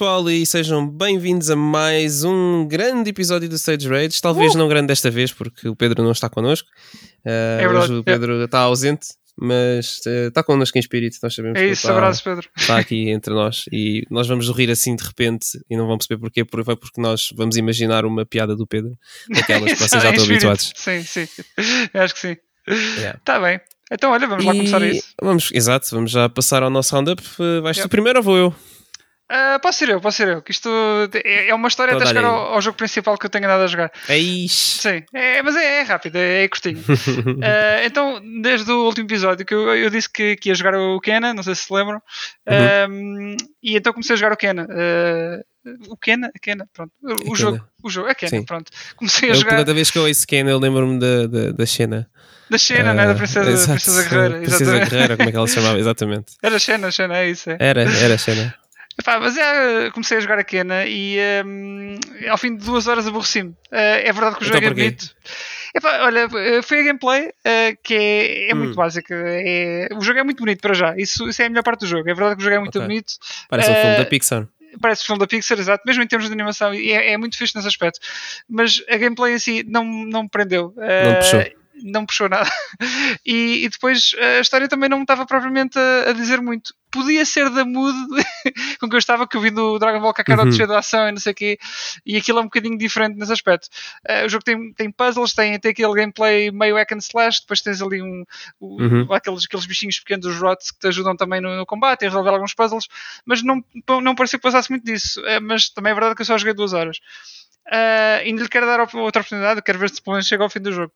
pessoal e sejam bem-vindos a mais um grande episódio do Stage Rage. Talvez uh! não grande desta vez porque o Pedro não está connosco. Uh, é verdade, o Pedro é. está ausente, mas uh, está connosco em espírito. Nós sabemos é isso, está, abraço, Pedro. Está aqui entre nós e nós vamos rir assim de repente e não vão perceber porquê, porque foi porque nós vamos imaginar uma piada do Pedro, daquelas que vocês já estão habituados. Sim, sim, acho que sim. Está yeah. bem. Então, olha, vamos e... lá começar isso. Vamos, exato, vamos já passar ao nosso roundup. Vais yep. tu primeiro ou vou eu? Uh, posso ser eu, posso ser eu. Que isto é, é uma história até chegar ao, ao, jogo principal que eu tenho andado a jogar. É isso. Sim, é, mas é, é rápido, é, é curtinho. uh, então, desde o último episódio que eu, eu disse que, que, ia jogar o Kena, não sei se se lembram. Uhum. Uh, e então comecei a jogar o Kena. o Kena, Kena, pronto. O, jogo, o jogo, é Kena, Sim. pronto. Comecei a eu, jogar. Cada vez que eu ouço Kena, eu lembro-me da, da, da cena. Da Xena, uh, né? Da Princesa, exato, Princesa Guerreira. Princesa Guerreira, como é que ela se chamava? Exatamente. Era Xena, Xena, é isso. É. Era, era Xena. Epá, mas é, comecei a jogar a Kena e um, ao fim de duas horas aborreci-me. Uh, é verdade que o jogo então, é bonito. Epá, olha, foi a gameplay uh, que é, é hum. muito básica. É, o jogo é muito bonito para já. Isso, isso é a melhor parte do jogo. É verdade que o jogo é muito okay. bonito. Parece uh, um filme da Pixar parece o filme da Pixar, exato, mesmo em termos de animação, é, é, muito fixe nesse aspecto. Mas a gameplay si não, não me prendeu. Não puxou não puxou nada. E, e, depois a história também não me estava propriamente a, a, dizer muito. Podia ser da mood com que eu estava, que eu vi do Dragon Ball Kakarot uhum. cheio de ação e não sei o quê, e aquilo é um bocadinho diferente nesse aspecto. Uh, o jogo tem, tem puzzles, tem, tem aquele gameplay meio hack and slash, depois tens ali um, um uhum. aqueles, aqueles bichinhos pequenos, os rots, que te ajudam também no, no combate e a resolver alguns puzzles, mas não, não pareceu que passasse muito disso. Uh, mas também é verdade que eu só joguei duas horas. Uh, ainda lhe quero dar outra oportunidade, quero ver se pelo menos chega ao fim do jogo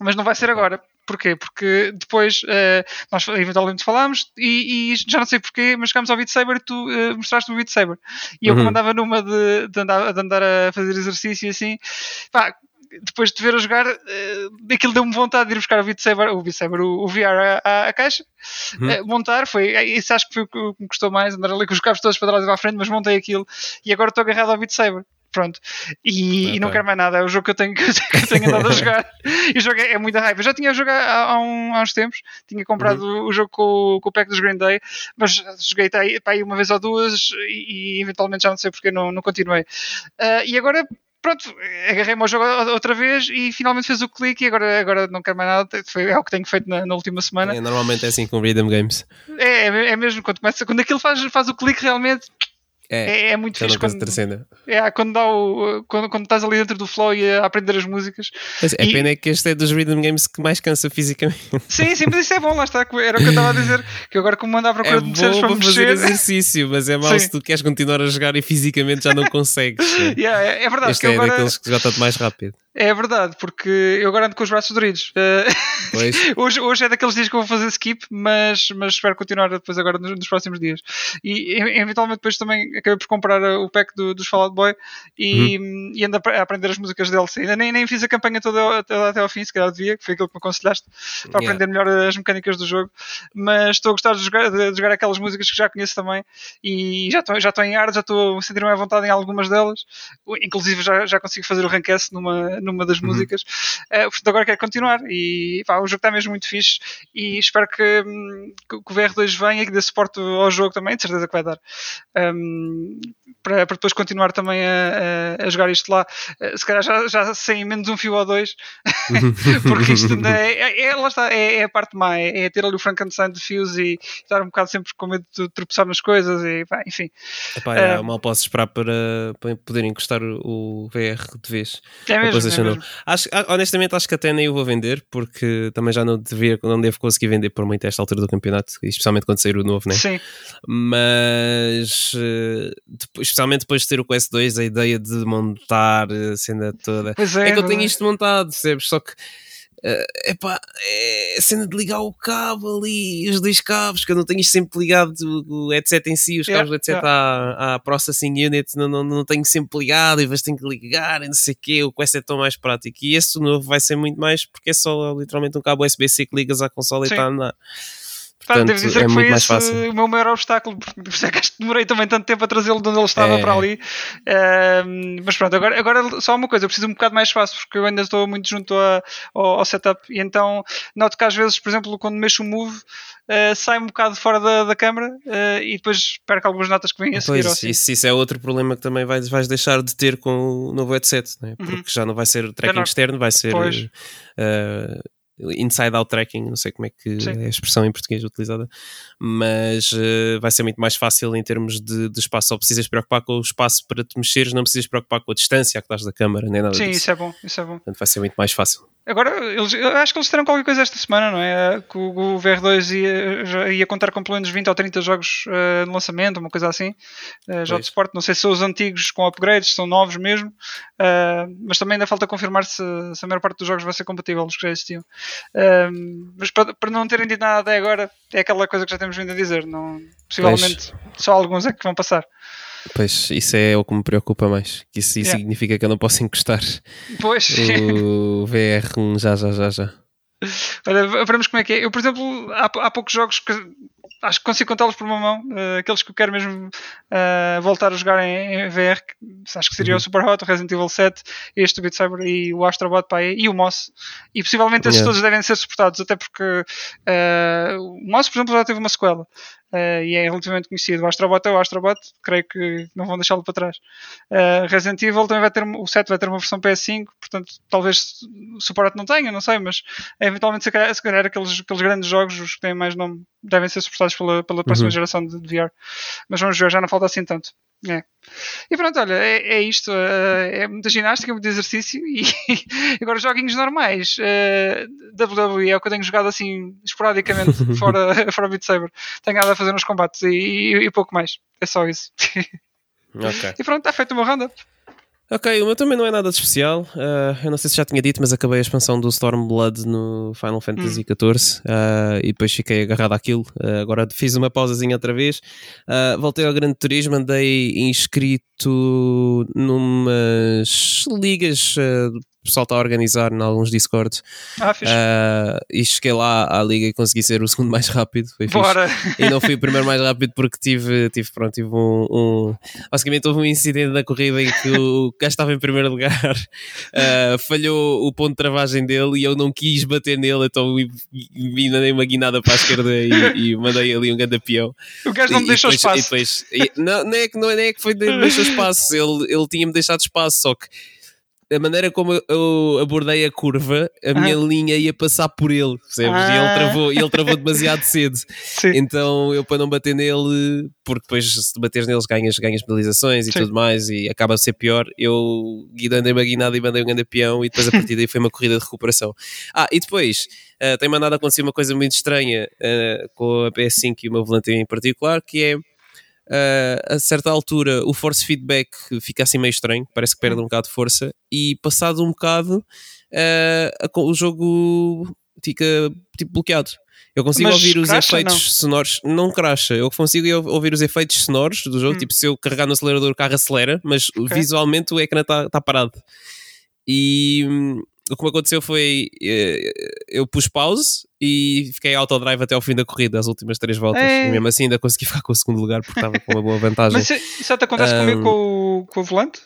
mas não vai ser agora. Porquê? Porque depois uh, nós eventualmente falámos e, e, já não sei porquê, mas chegámos ao Beat Saber e tu uh, mostraste o Beat Saber. E eu, uhum. como andava numa de, de, andar, de andar a fazer exercício e assim, pá, depois de ver a jogar, uh, aquilo deu-me vontade de ir buscar o Beat Saber, o, Beat Saber, o, o VR à, caixa, uh, montar, foi, isso acho que foi o que me custou mais, andar ali com os cabos todos para trás e para a frente, mas montei aquilo e agora estou agarrado ao Beat Saber pronto. E, e, não quero mais nada, é o jogo que eu tenho, que eu tenho andado a jogar. e o jogo é, é muita raiva. Eu já tinha jogado há, há, um, há uns tempos, tinha comprado uhum. o jogo com, com, o pack dos Green Day, mas joguei para aí uma vez ou duas e, e eventualmente já não sei porque não, não continuei. Uh, e agora pronto, agarrei-me ao jogo outra vez e finalmente fez o clique e agora, agora não quero mais nada. Foi, é o que tenho feito na, na última semana. É, normalmente é assim com Rhythm Games. É, é, é mesmo, quando, começa, quando aquilo faz, faz o clique realmente é, é, é muito fixe quando, é, quando, dá o, quando, quando estás ali dentro do flow e a aprender as músicas. Mas é e... pena que este é dos rhythm games que mais cansa fisicamente. Sim, sim, mas isso é bom, lá está. Era o que eu estava a dizer. Que agora, como mandar para procura é de mexeres para fazer exercício, mas é mau se tu queres continuar a jogar e fisicamente já não consegues. yeah, é, é, verdade. Este é agora... daqueles que já está mais rápido. É verdade, porque eu agora ando com os braços doridos. Eh, hoje, hoje é daqueles dias que eu vou fazer skip, mas, mas espero continuar depois agora nos, nos próximos dias. E eventualmente depois também acabei por comprar o pack do, dos Fallout Boy e, uhum. e ando a aprender as músicas dele. Ainda nem, nem fiz a campanha toda, toda até ao fim, se calhar devia, que foi aquilo que me aconselhaste, para yeah. aprender melhor as mecânicas do jogo. Mas estou a gostar de jogar, de jogar aquelas músicas que já conheço também e já estou, já estou em ar, já estou a sentir-me à vontade em algumas delas. Inclusive já, já consigo fazer o rank S numa numa das uhum. músicas. Uh, portanto, agora quero continuar. E pá, o jogo está mesmo muito fixe. E espero que, hum, que, o VR2 venha e que dê suporte ao jogo também. De certeza que vai dar. Um, para, para, depois continuar também a, a, a jogar isto lá. Uh, se calhar já, já sem menos um fio ou dois. porque isto é, é, é, lá está, é, é, a parte má. É, é ter ali o Frankenstein de fios e estar um bocado sempre com medo de tropeçar nas coisas. E, pá, enfim. Epá, é, uh, mal posso esperar para, para poder encostar o VR de vez. É mesmo, é mesmo. Acho, ah, honestamente, acho que até nem eu vou vender, porque também já não, devia, não devo conseguir vender por muito a esta altura do campeonato, especialmente quando sair o novo, né? Sim. Mas, eh, especialmente depois de ter o Quest 2, a ideia de montar a cena toda. Pois é, é que eu tenho isto montado, percebes? Só que Uh, epá, é a cena de ligar o cabo ali, os dois cabos, que eu não tenho isto sempre ligado, o, headset em si, os cabos do headset yeah. à, à Processing Unit, não, não, não tenho sempre ligado e depois tenho que ligar e não sei o quê, o Quest é tão mais prático. E esse novo vai ser muito mais, porque é só literalmente um cabo USB-C que ligas à consola Sim. e está a andar. Portanto, devo dizer é que foi esse fácil. o meu maior obstáculo, porque por isso é que demorei também tanto tempo a trazê-lo de onde ele estava É. para ali. Ehm, mas pronto, agora, agora só uma coisa, eu preciso um bocado mais espaço, porque eu ainda estou muito junto a- ao, ao setup, e então noto que às vezes, por exemplo, quando mexo o move, eh, sai um bocado fora da, da câmara eh, e depois perco algumas notas que vêm a seguir. Pois, assim. isso, isso é outro problema que também vais, vais deixar de ter com o novo headset, né? Uhum. porque já não vai ser tracking não- externo, vai ser Pois. Eh, inside-out tracking, não sei como é que Sim. é a expressão em português utilizada, mas eh, vai ser muito mais fácil em termos de, de espaço. Só precisas preocupar com o espaço para te mexeres, não precisas preocupar com a distância que estás da câmara, nem nada Sim, disso. isso é bom, isso é bom. Portanto, vai ser muito mais fácil. Agora, eles, eu acho que eles terão qualquer coisa esta semana, não é? Que o, o VR2 ia, ia contar com pelo menos 20 ou 30 jogos eh, no lançamento, uma coisa assim, eh, já de Pois. suporte. Não sei se são os antigos com upgrades, são novos mesmo, eh, mas também ainda falta confirmar se, se a maior parte dos jogos vai ser compatível, os que já existiam. Eh, mas para, para não terem dito nada até agora, é aquela coisa que já temos vindo a dizer. Não, possivelmente só alguns é que vão passar. Pois, isso é o que me preocupa mais. Que isso Yeah. significa que eu não posso encostar Pois. o VR1 já, já, já, já. Olha, veremos como é que é. Eu, por exemplo, há, há poucos jogos que acho que consigo contá-los por uma mão. eh, aqueles que eu quero mesmo eh, voltar a jogar em, em VR, que acho que seria Uhum. o Super Hot, o Resident Evil 7, este do Beat Saber e o Astrobot pá, e o Moss. E possivelmente esses Yeah. todos devem ser suportados, até porque eh, o Moss, por exemplo, já teve uma sequela. Eh, e é relativamente conhecido. O Astrobot é o Astrobot, creio que não vão deixá-lo para trás. Uh, Resident Evil também vai ter, o 7 vai ter uma versão PS5, portanto, talvez o suporte não tenha, não sei, mas eventualmente, se calhar, se calhar aqueles, aqueles grandes jogos, os que têm mais nome, devem ser suportados pela, pela próxima Uhum. geração de, de VR. Mas vamos ver, já não falta assim tanto. É. E pronto, olha, é, é isto. eh, é muita ginástica, muito exercício e agora joguinhos normais. eh, WWE é o que eu tenho jogado assim esporadicamente fora, fora Beat Saber. Tenho nada a fazer nos combates e, e- e pouco mais. É só isso. Ok. e pronto, está feito o meu roundup. Ok, o meu também não é nada de especial. Ah, eu não sei se já tinha dito, mas acabei a expansão do Stormblood no Final Fantasy XIV ah, e depois fiquei agarrado àquilo. Ah, agora fiz uma pausazinha outra vez. Voltei ao Grande Turismo, andei inscrito numas ligas. O pessoal está a organizar em alguns Discords Ah, fixe. Ah, e cheguei lá à liga e consegui ser o segundo mais rápido. Foi fixe. Bora. E não fui o primeiro mais rápido porque tive, tive, pronto, tive um, um- Basicamente houve um incidente na corrida em que o gajo estava em primeiro lugar, ah, falhou o ponto de travagem dele e eu não quis bater nele, então vi- mandei uma guinada para a esquerda e, e mandei ali um grande peão. O gajo não me deixou espaço. e depois- e- não, não, é que, não, é- não é que foi de me deixou espaço, ele, ele tinha-me deixado espaço, só que a maneira como eu- abordei a curva, a minha linha ia passar por ele, percebes? E ele Ah. travou, ele travou demasiado cedo. Sim. Então eu para não bater nele, porque depois se bateres neles ganhas, ganhas penalizações e Sim. tudo mais e acaba a ser pior, eu guidei uma guinada e mandei um grande peão e depois a partir daí foi uma corrida de recuperação. Ah, e depois ah, tem mandado acontecer uma coisa muito estranha ah, com a PS5 e o meu volante em particular, que é ah, a certa altura o force feedback fica assim meio estranho, parece que perde um bocado de força e passado um bocado a co- o jogo fica tipo bloqueado. Eu consigo Mas ouvir os efeitos não? sonoros, não cracha, eu consigo ou- ouvir os efeitos sonoros do jogo, Hum. tipo se eu carregar no acelerador o carro acelera, mas Ok. visualmente o ecrã está tá parado. E hum, o que me aconteceu foi eh, eu pus pause e fiquei autodrive até ao fim da corrida, as últimas três voltas. Ei. E mesmo assim ainda consegui ficar com o segundo lugar porque estava com uma boa vantagem. Mas isso, até acontece comigo Um, com o, com o volante?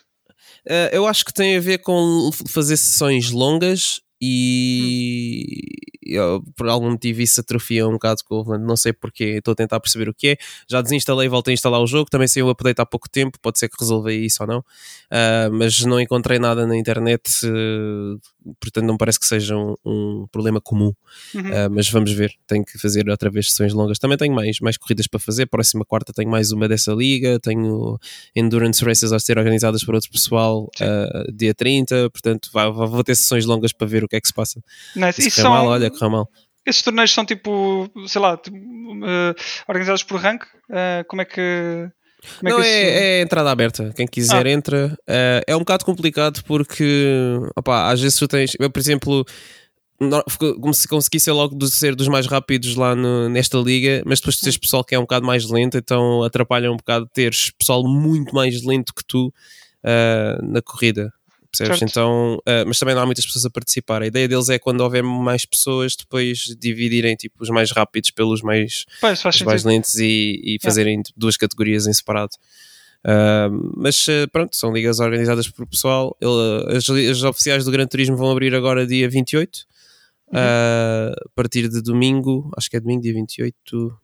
Uh, eu acho que tem a ver com fazer sessões longas e eu, por algum motivo isso atrofia um bocado com o volante, não sei porquê, estou a tentar perceber o que é. Já desinstalei e voltei a instalar o jogo, também saiu o update há pouco tempo, pode ser que resolva isso ou não, Uh, mas não encontrei nada na internet, uh, portanto não parece que seja um, um problema comum. Uhum. Uh, mas vamos ver, tenho que fazer outra vez sessões longas. Também tenho mais, mais corridas para fazer. Próxima quarta tenho mais uma dessa liga. Tenho Endurance Races a ser organizadas por outro pessoal dia 30. Portanto, vai- vou ter sessões longas para ver o que é que se passa. Nice. Correr são, mal, olha, correu mal. Esses torneios são tipo, sei lá, tipo, eh, organizados por rank? Eh, como é que. Como é Não, que isso. é, é entrada aberta. Quem quiser Ah. entra. Uh, é um bocado complicado porque, opá, às vezes tu tens. Eu, por exemplo. Como se conseguisse logo ser dos mais rápidos lá no- nesta liga, mas depois tu tens pessoal que é um bocado mais lento, então atrapalha um bocado teres pessoal muito mais lento que tu uh, na corrida. Percebes? Certo. Então, uh, mas também não há muitas pessoas a participar. A ideia deles é quando houver mais pessoas, depois dividirem tipo, os mais rápidos pelos mais, Pois, os mais lentos e, e fazerem duas categorias em separado. Uh, mas uh, pronto, são ligas organizadas por pessoal. Ele- as, as oficiais do Gran Turismo vão abrir agora dia 28. Uhum. Uh, a partir de domingo, acho que é domingo, dia 28.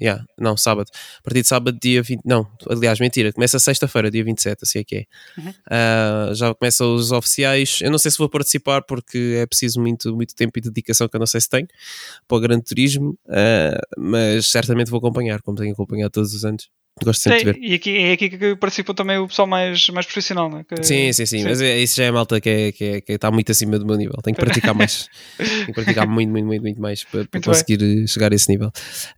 Yeah, não, sábado. A partir de sábado, dia 20. Não, aliás, mentira. Começa sexta-feira, dia 27, assim é que é. Uhum. Uh, já começam os oficiais. Eu não sei se vou participar porque é preciso muito, muito tempo e dedicação que eu não sei se tenho para o Gran Turismo, uh, mas certamente vou acompanhar, como tenho acompanhado todos os anos. Gosto sempre de ver. Sim, e aqui, é aqui que participou também o pessoal mais, mais profissional, né? Que- Sim, sim, sim, mas é- isso já é malta que, é, que, é- que está muito acima do meu nível. Tenho que praticar mais. Tenho que praticar muito, muito, muito, muito mais para, para Muito bem. conseguir eh, chegar a esse nível.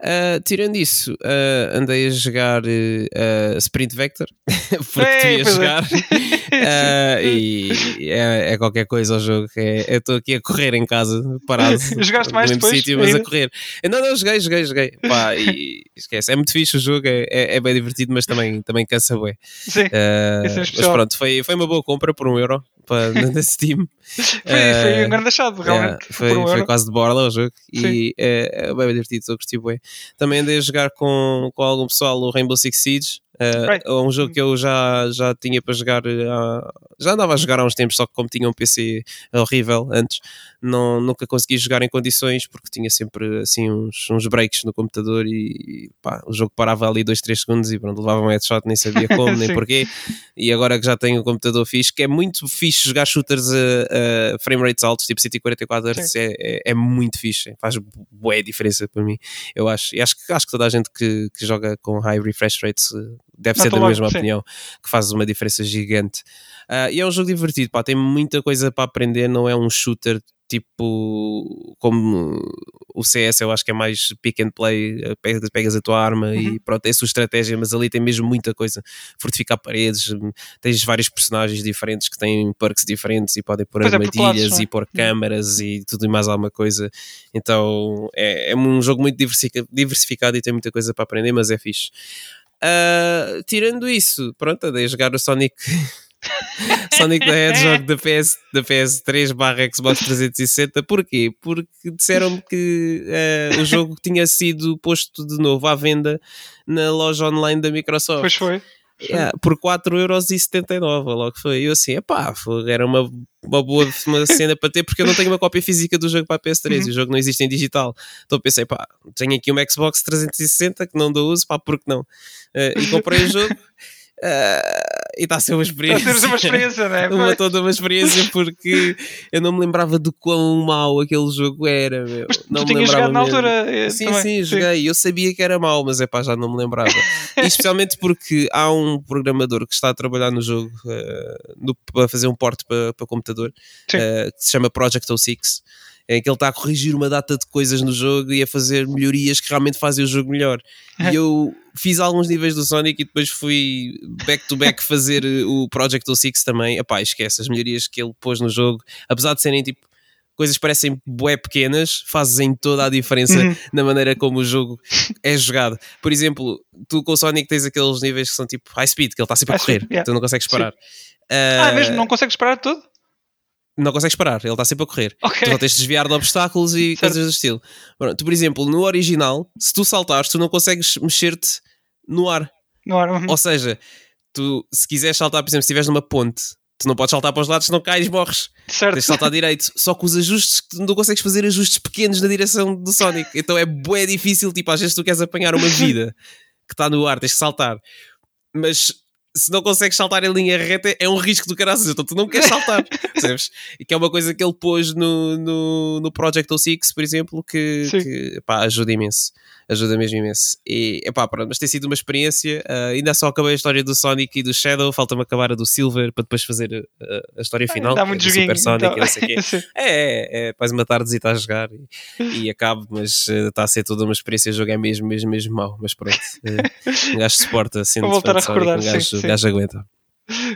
Ah, tirando isso, ah, andei a jogar ah, Sprint Vector, porque Ei, devia pois é. jogar. Ah, e é, é qualquer coisa ao jogo. É- Eu estou aqui a correr em casa, parado. Jogaste mais no mesmo depois, sítio, mas a correr. Não, não, joguei, joguei, joguei. Pá, e esquece. É muito fixe o jogo, é, é, é bem divertido, mas também, também cansa bué. Sim. Uh, é mas pronto, foi, foi uma boa compra por um euro para, na Steam. Foi, foi Uh, um grande achado, realmente. Foi, um foi quase de borla o jogo Sim. e é, é bem divertido, eu gostei bem. Também andei a jogar com, com algum pessoal o Rainbow Six Siege. Uh, é um jogo que eu já, já tinha para jogar uh, já andava a jogar há uns tempos, só que como tinha um PC horrível antes, não, nunca consegui jogar em condições porque tinha sempre assim uns, uns breaks no computador e pá, o jogo parava ali 2, 3 segundos e pronto, levava um headshot, nem sabia como, nem porquê. E agora que já tenho o computador fixe, que é muito fixe jogar shooters a, a frame rates altos, tipo 144 Hz, é, é, é muito fixe, faz boa diferença para mim, eu acho. E acho que, acho que toda a gente que, que joga com high refresh rates deve ser Nota da logo, mesma sim. opinião, que faz uma diferença gigante. Ah, e é um jogo divertido, pá, tem muita coisa para aprender, não é um shooter tipo como o CS eu acho que é mais pick and play, eh, pegas, a tua arma e Uhum. pronto, é a sua estratégia, mas ali tem mesmo muita coisa, fortificar paredes, hum, tens vários personagens diferentes que têm perks diferentes e podem pôr Pois é, por armadilhas não é? e pôr câmaras e tudo e mais alguma coisa, então é, é um jogo muito diversifica- diversificado e tem muita coisa para aprender, mas é fixe. Ah, tirando isso, pronto, andei a jogar o Sonic Sonic the Hedgehog da, PS, da PS3 barra Xbox 360. Porquê? Porque disseram-me que eh, o jogo tinha sido posto de novo à venda na loja online da Microsoft. Pois foi. Yeah, por 4,79€ logo foi. Eu assim, epá, era uma, uma boa uma cena para ter, porque eu não tenho uma cópia física do jogo para a PS3 Uhum. e o jogo não existe em digital. Então pensei, pá, tenho aqui uma Xbox 360 que não dou uso, pá, por que não? Eh, e comprei o jogo eh, e está a ser uma experiência. teres uma experiência, não é? uma, toda uma experiência porque eu não me lembrava do quão mau aquele jogo era. Meu. Mas não tu me tinhas lembrava jogado na mesmo. altura. eh, Sim, também. sim, joguei. Eu sabia que era mau, mas é pá, já não me lembrava. E especialmente porque há um programador que está a trabalhar no jogo eh, no- para fazer um porte para, para computador Sim. eh, que se chama Project 06. Em que ele está a corrigir uma data de coisas no jogo e a fazer melhorias que realmente fazem o jogo melhor. E eu fiz alguns níveis do Sonic e depois fui back to back fazer eh, o Project 06 também. Epá, esquece as melhorias que ele pôs no jogo, apesar de serem tipo coisas que parecem bué pequenas, fazem toda a diferença Uhum. na maneira como o jogo é jogado. Por exemplo, tu com o Sonic tens aqueles níveis que são tipo high speed, que ele está sempre a correr, speed, yeah. tu não consegues parar. Ah, Ah, mesmo? Não consegues parar tudo? Não consegues parar, ele está sempre a correr. Ok. Tu só tens de desviar de obstáculos e Certo. coisas do estilo. Tu, por exemplo, no original, se tu saltares, tu não consegues mexer-te no ar. Não era. Ou seja, tu, se quiseres saltar, por exemplo, se estiveres numa ponte, tu não podes saltar para os lados, senão cais, morres. Certo. Tens de saltar direito. Só que os ajustes, tu não consegues fazer ajustes pequenos na direção do Sonic. Então é bué difícil. Tipo, às vezes tu queres apanhar uma vida que está no ar, tens que saltar. Mas se não consegues saltar em linha reta, é um risco do caraças. Então tu não queres saltar. percebes? E que é uma coisa que ele pôs no, no, no Project 06, por exemplo, que, Sim. que pá, ajuda imenso. Ajuda mesmo imenso. E epá, pronto, mas tem sido uma experiência. ah, ainda só acabei a história do Sonic e do Shadow. Falta-me acabar a do Silver para depois fazer ah, a história final. Dá é muito joguinho. Super Sonic então. não sei quê. Sim. É, é, é faz uma tarde e está a jogar e, e acabo, mas está a ser toda uma experiência. O jogo é mesmo, mesmo, mesmo mau. Mas pronto, eh, um gajo suporta sendo Vou voltar a de Sonic, recordar, um sim, gajo, sim. um gajo aguenta.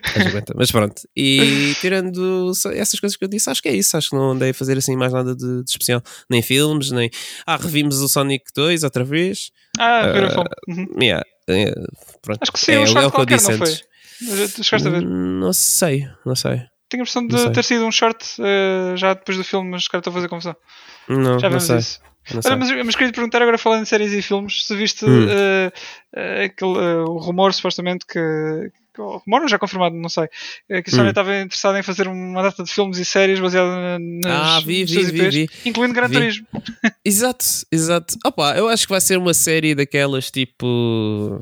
Gajo aguenta. Mas pronto, e tirando essas coisas que eu disse, acho que é isso. Acho que não andei a fazer assim mais nada de, de especial, nem filmes, nem. Ah, revimos o Sonic 2 outra vez. Ah, fome. Uhum. Yeah, eh, pronto. Acho que sim, é, um é short o que eu qualquer, disse não foi? antes. Mas Tu chegaste a ver? Não sei, não sei. tenho a impressão de ter sido um short uh, já depois do filme, mas cara, estou a fazer confusão. Não, já vemos não isso. Olha, mas, mas queria te perguntar agora falando de séries e filmes, se viste hum. uh, aquele, o rumor supostamente que, rumor já confirmado, não sei, que a Sony hum. estava interessada em fazer uma data de filmes e séries baseada nas ah, vi, vi, vi, vi, incluindo Gran Turismo. Exato, exato. Opa, eu acho que vai ser uma série daquelas tipo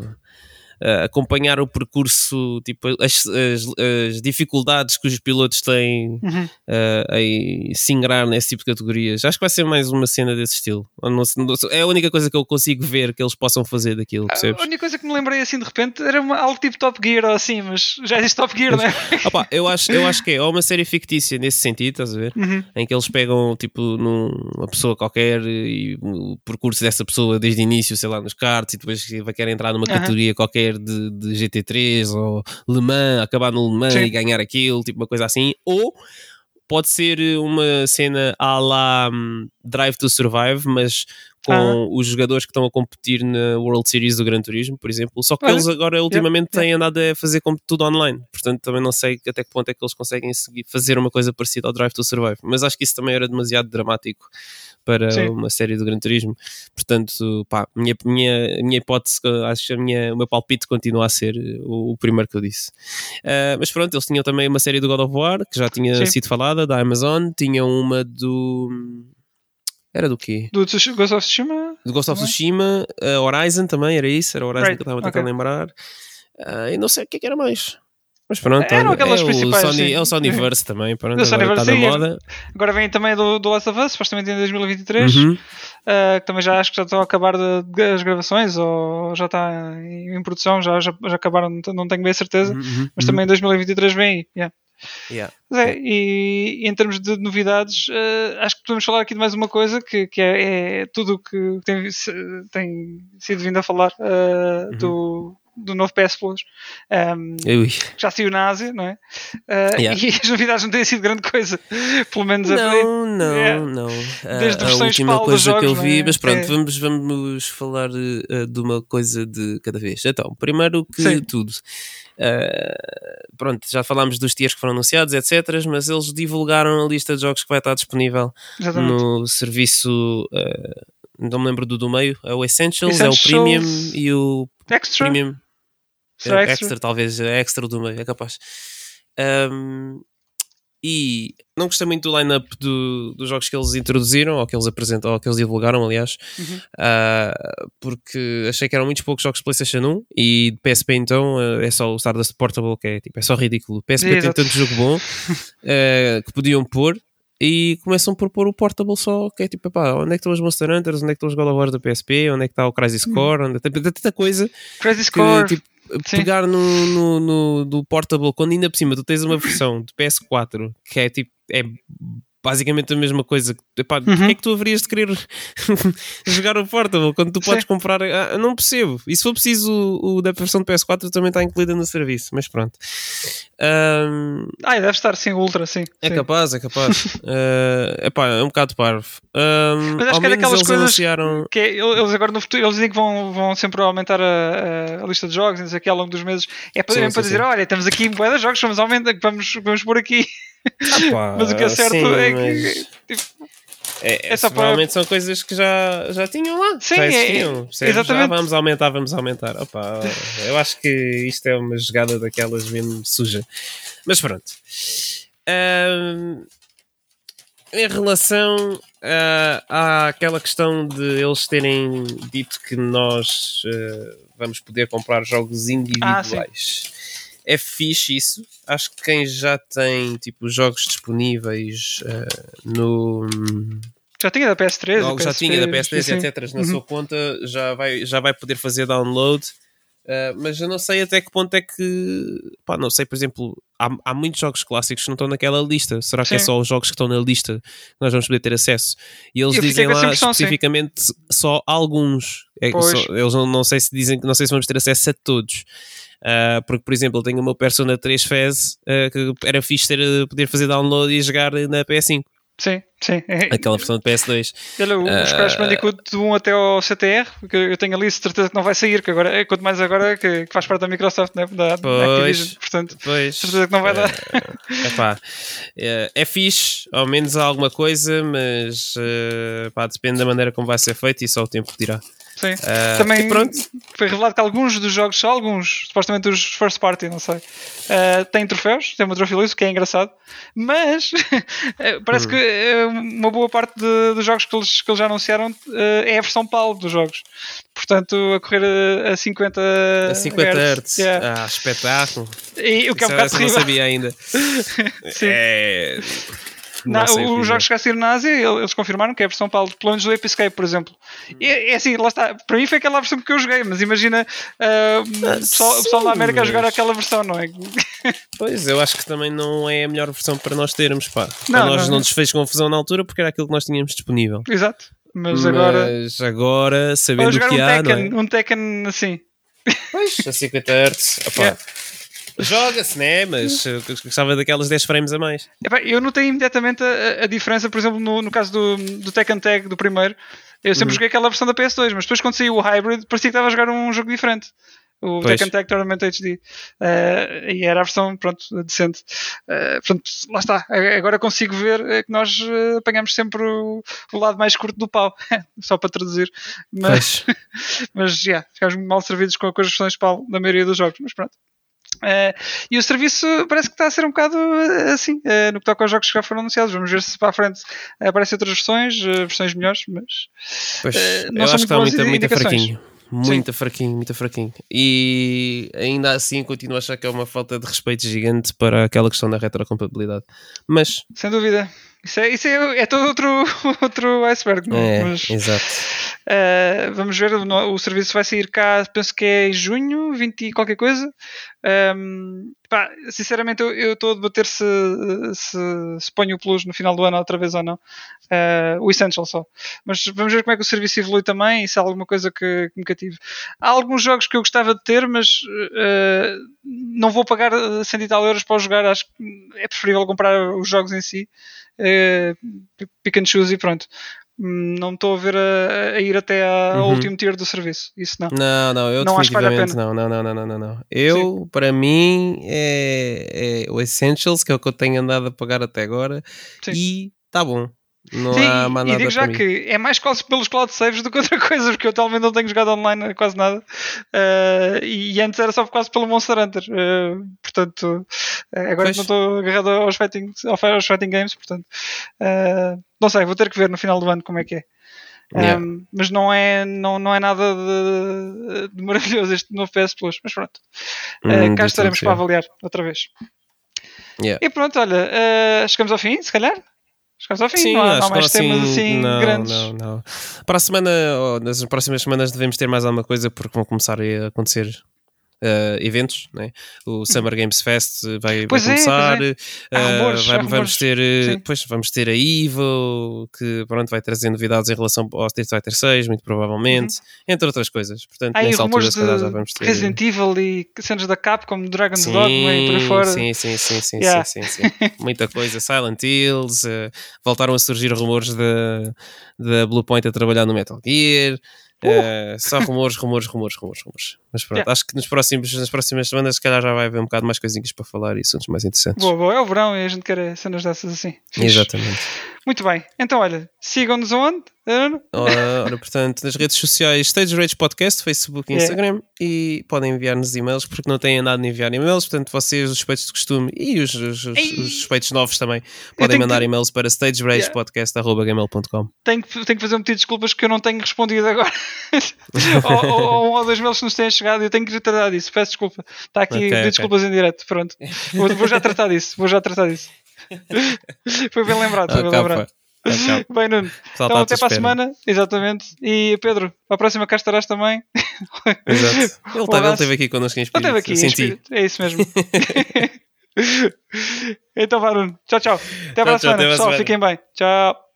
uh, acompanhar o percurso, tipo, as, as, as, dificuldades que os pilotos têm uhum. uh, em se ingrar nesse tipo de categorias. Acho que vai ser mais uma cena desse estilo. Não, não, é a única coisa que eu consigo ver que eles possam fazer daquilo, percebes? A única coisa que me lembrei assim de repente era uma, algo tipo Top Gear ou assim, mas já existe Top Gear, mas, né? Opa, eu, acho, eu acho que é ou uma série fictícia nesse sentido, estás a ver? Uhum. Em que eles pegam tipo numa pessoa qualquer e o percurso dessa pessoa desde o início, sei lá, nos karts e depois vai querer entrar numa uhum. categoria qualquer de, de GT3 ou Le Mans, acabar no Le Mans Sim. e ganhar aquilo, tipo uma coisa assim, ou pode ser uma cena à la um, Drive to Survive, mas com ah. os jogadores que estão a competir na World Series do Gran Turismo, por exemplo. Só que eles agora ultimamente yeah. têm andado a fazer tudo online, portanto também não sei até que ponto é que eles conseguem seguir, fazer uma coisa parecida ao Drive to Survive, mas acho que isso também era demasiado dramático para Sim. uma série do Gran Turismo. Portanto, pá, minha, minha, minha hipótese, acho que a minha, o meu palpite continua a ser o, o primeiro que eu disse. Uh, mas pronto, eles tinham também uma série do God of War, que já tinha Sim. sido falada, da Amazon, tinham uma do. Era do quê? Do Ghost of Tsushima? Do Ghost of Tsushima, uh, Horizon também, era isso, era Horizon right. que eu estava a tentar okay. lembrar. Uh, e não sei o que, é que era mais. Mas pronto, Eram aquelas é, principais, o Sony, é o Sonyverse também, pronto, agora está na moda. Agora vem também do, do Last of Us, supostamente em 2023, uhum. uh, que também já acho que já estão a acabar de, de, as gravações, ou já está em, em produção, já, já, já, acabaram, não tenho bem a certeza, uhum. uhum mas também em 2023 vem aí. Yeah. Yeah. É, e, e, em termos de novidades, uh, acho que podemos falar aqui de mais uma coisa que, que é, é tudo o que tem, tem sido vindo a falar uh, uhum. do do novo PS Plus. Um, já saiu na Ásia, não é? Uh, yeah. E as novidades não têm sido grande coisa. Pelo menos não, não, é, não. Desde a, a última coisa jogos, que eu vi, é? mas pronto, é. vamos, vamos falar uh, de uma coisa de cada vez. Então, primeiro que Sim. tudo. Uh, pronto, já falámos dos tiers que foram anunciados, etc. Mas eles divulgaram a lista de jogos que vai estar disponível Exatamente. no serviço. Uh, não me lembro do do meio, é o Essentials, Essentials, é o Premium e o Extra. Premium. É, extra. extra. talvez, é extra do meio, é capaz. Um, e não gostei muito do line-up do, dos jogos que eles introduziram, ou que eles apresentaram, ou que eles divulgaram, aliás, uhum. uh, porque achei que eram muitos poucos jogos de PlayStation 1 e de PSP então uh, é só o Stardust Portable, que é, tipo, é só ridículo. PSP é, tem tanto jogo bom uh, que podiam pôr e começam por pôr o Portable só, que é tipo, epá, onde é que estão os Monster Hunters, onde é que estão os God of War da PSP, onde é que está o Crisis uhum. Core, onde tem tanta coisa. Crisis que, Core. Tipo, pegar no, no, no, do Portable, quando ainda por cima tu tens uma versão de PS4 que é tipo, é basicamente a mesma coisa. Epá, uhum. Porquê é que tu haverias de querer jogar o Portable quando tu podes Sim. comprar? Ah, não percebo. E se for preciso, o, o da versão de PS4 também está incluída no serviço, mas pronto. Um, ah, deve estar sim, Ultra, sim. É sim. capaz, é capaz. uh, epá, é um bocado parvo. Um, mas acho que é daquelas coisas anunciaram... que é, eles agora no futuro eles dizem que vão, vão sempre aumentar a, a, lista de jogos, não sei que ao longo dos meses. É para, sim, é para sim, dizer: olha, temos aqui um de jogos, vamos aumentar, vamos, vamos por aqui. Ah, mas o que é certo sim, é que. Tipo, é, é, só para... são coisas que já, já tinham lá. Sim, já existiam. É, exatamente. Já vamos aumentar, vamos aumentar. Opa, eu acho que isto é uma jogada daquelas mesmo suja. Mas pronto. Um, em relação uh, àquela questão de eles terem dito que nós uh, vamos poder comprar jogos individuais. Ah, é fixe isso. Acho que quem já tem tipo jogos disponíveis uh, no. Já tinha da PS3, Logo, já tinha da PS3 e etc. na uhum. sua conta, já vai, já vai poder fazer download. Uh, mas eu não sei até que ponto é que. Pá, não sei, por exemplo, há, há muitos jogos clásicos que não estão naquela lista. Será que é Sim. é só os jogos que estão na lista que nós vamos poder ter acesso? E eles eu dizem lá especificamente só alguns. É, só, eles não, não sei se dizem não sei se vamos ter acesso a todos. Uh, porque, por exemplo, eu tenho o meu Persona 3 Fez uh, que era fixe ter, poder fazer download e jogar na PS5. Sim, sim. Aquela versão de PS2. Olha, os uh, Crash Bandicoot do 1 até ao CTR, que eu tenho ali certeza que não vai sair, que agora, quanto mais agora que, que faz parte da Microsoft, né? da, pois, Activision, portanto, pois, certeza que não vai dar. Uh, epá, é, é fixe, ao menos alguma coisa, mas uh, pá, depende da maneira como vai ser feito e só o tempo dirá. Sim. Uh, Também pronto. foi revelado que alguns dos jogos, só alguns, supostamente os first party, não sei, uh, têm troféus, tem uma troféu que é engraçado, mas eh, parece hum. que uma boa parte de, dos jogos que eles, que eles já anunciaram é a versão PAL dos jogos. Portanto, a correr a, 50 A 50 Hz. Yeah. Ah, espetáculo. E, o que é um bocado terrível. não sabia ainda. Sim. É... Não, os jogos que saíram na Ásia, eles confirmaram que é a versão para pelo menos do Episcape, por exemplo. E é, é assim, lá está. Para mim foi aquela versão que eu joguei, mas imagina uh, ah, o, pessoal, sim, o pessoal da América mas... a jogar aquela versão, não é? Pois, eu acho que também não é a melhor versão para nós termos, pá. Não, nós não, não nos fez confusão na altura porque era aquilo que nós tínhamos disponível. Exato. Mas agora. Mas agora, sabendo o que um há. Tekken, é? Um Tekken assim. Pois, a 50 Hz. Yeah. Joga-se, né? Mas gostava daquelas 10 frames a mais. eu notei imediatamente a, a, diferença, por exemplo, no, no caso do, do Tekken Tag do primeiro. Eu sempre uhum. joguei aquela versão da PS2, mas depois quando saiu o Hybrid parecia que estava a jogar um jogo diferente. O pois. Tekken Tag Tournament HD. Uh, eh, e era a versão, pronto, decente. Uh, portanto, lá está. Agora consigo ver eh, que nós apanhamos sempre o, o lado mais curto do pau. Só para traduzir. Mas, mas já, yeah, ficamos mal servidos com, com as versões pau na maioria dos jogos. Mas pronto. Uh, e o serviço parece que está a ser um bocado uh, assim, uh, no que toca aos jogos que já foram anunciados. Vamos ver se para a frente aparecem outras versões, versões melhores, mas pois, não eu acho que está muito, muito fraquinho. Muito Sim. fraquinho, muito fraquinho. E ainda assim continuo a achar que é uma falta de respeito gigante para aquela questão da retrocompatibilidade. Mas. Sem dúvida. Isso é, isso é, é todo outro, outro iceberg, não é? Mas, exato. Uh, vamos ver, o, o, serviço vai sair cá, penso que é em junho, 20 e qualquer coisa. Um, pá, sinceramente, eu estou a debater se, se, se ponho o Plus no final do ano outra vez ou não. Uh, o Essential só. Mas vamos ver como é que o serviço evolui também e se há alguma coisa que, que me cative. Há alguns jogos que eu gostava de ter, mas uh, não vou pagar 100 e tal euros para jogar. Acho que é preferível comprar os jogos em si. Uh, pick and choose e pronto não estou a ver a, a ir até ao uhum. último tier do serviço. Isso não. Não, não, eu não acho que vale a pena. Não, não, não, não, não, não. Eu, Sim. para mim, é, é, o Essentials, que é o que eu tenho andado a pagar até agora, Sim. e tá bom. Não Sim, há mais nada e digo já que é mais quase pelos cloud saves do que outra coisa, porque eu atualmente não tenho jogado online quase nada. Uh, e antes era só quase pelo Monster Hunter. Uh, portanto, uh, agora pois. não estou agarrado aos fighting, aos fighting games, portanto. Não sei, vou ter que ver no final do ano como é que é. Yeah. Um, mas não é, não, não é nada de, de maravilhoso este novo PS Plus. Mas pronto, hum, cá estaremos para avaliar outra vez. Yeah. E pronto, olha, chegamos ao fim, se calhar. Chegaste ao fim, Sim, não há, não há mais temas assim, assim não, grandes. Não, não. Para a semana, nas próximas semanas, devemos ter mais alguma coisa porque vão começar a acontecer uh, eventos, né? o Summer Games Fest vai, vai é, começar, é, é. Rumores, uh, vai, vamos, ter, depois vamos ter a Evo, que pronto, vai trazer novidades em relação ao Street Fighter 6, muito provavelmente, uhum. entre outras coisas. Portanto, Há nessa altura, se já vamos ter. Resident Evil e cenas da Capcom, Dragon's sim, Dogma e por aí fora. Sim, sim, sim, sim, yeah. sim, sim, sim. muita coisa. Silent Hills, uh, voltaram a surgir rumores da, da Bluepoint a trabalhar no Metal Gear. Uh, só rumores, rumores, rumores, rumores, rumores. Mas pronto, yeah. acho que nos próximos, nas próximas semanas, se calhar já vai haver um bocado mais coisinhas para falar e assuntos mais interessantes. Boa, boa, é o verão e a gente quer cenas dessas assim. Exatamente. Muito bem, então olha, sigam-nos onde? Ora, ora, portanto, nas redes sociais Stage Rage Podcast, Facebook e Instagram e podem enviar-nos e-mails porque não têm andado a enviar e-mails, portanto vocês, os suspeitos de costume e os, os, os, os suspeitos novos também podem mandar que... e-mails para stageragepodcast.gmail.com yeah. tenho, que, tenho que fazer um pedido de desculpas que eu não tenho respondido agora ou, ou, ou, ou dois mails que nos têm chegado e eu tenho que tratar disso, peço desculpa está aqui okay, okay. desculpas em direto, pronto vou, vou, já tratar disso, vou já tratar disso foi bem lembrado, foi bem lembrado Bem, Nuno. Então, tá até para a semana. Exatamente. E Pedro, a próxima cá estarás também. Exato. Ele, tá, ele esteve aqui connosco em espírito. Ele esteve aqui em espírito. É isso mesmo. então, vá, Nuno. Tchau, tchau. Até para a semana. Pessoal, fiquem bem. Tchau.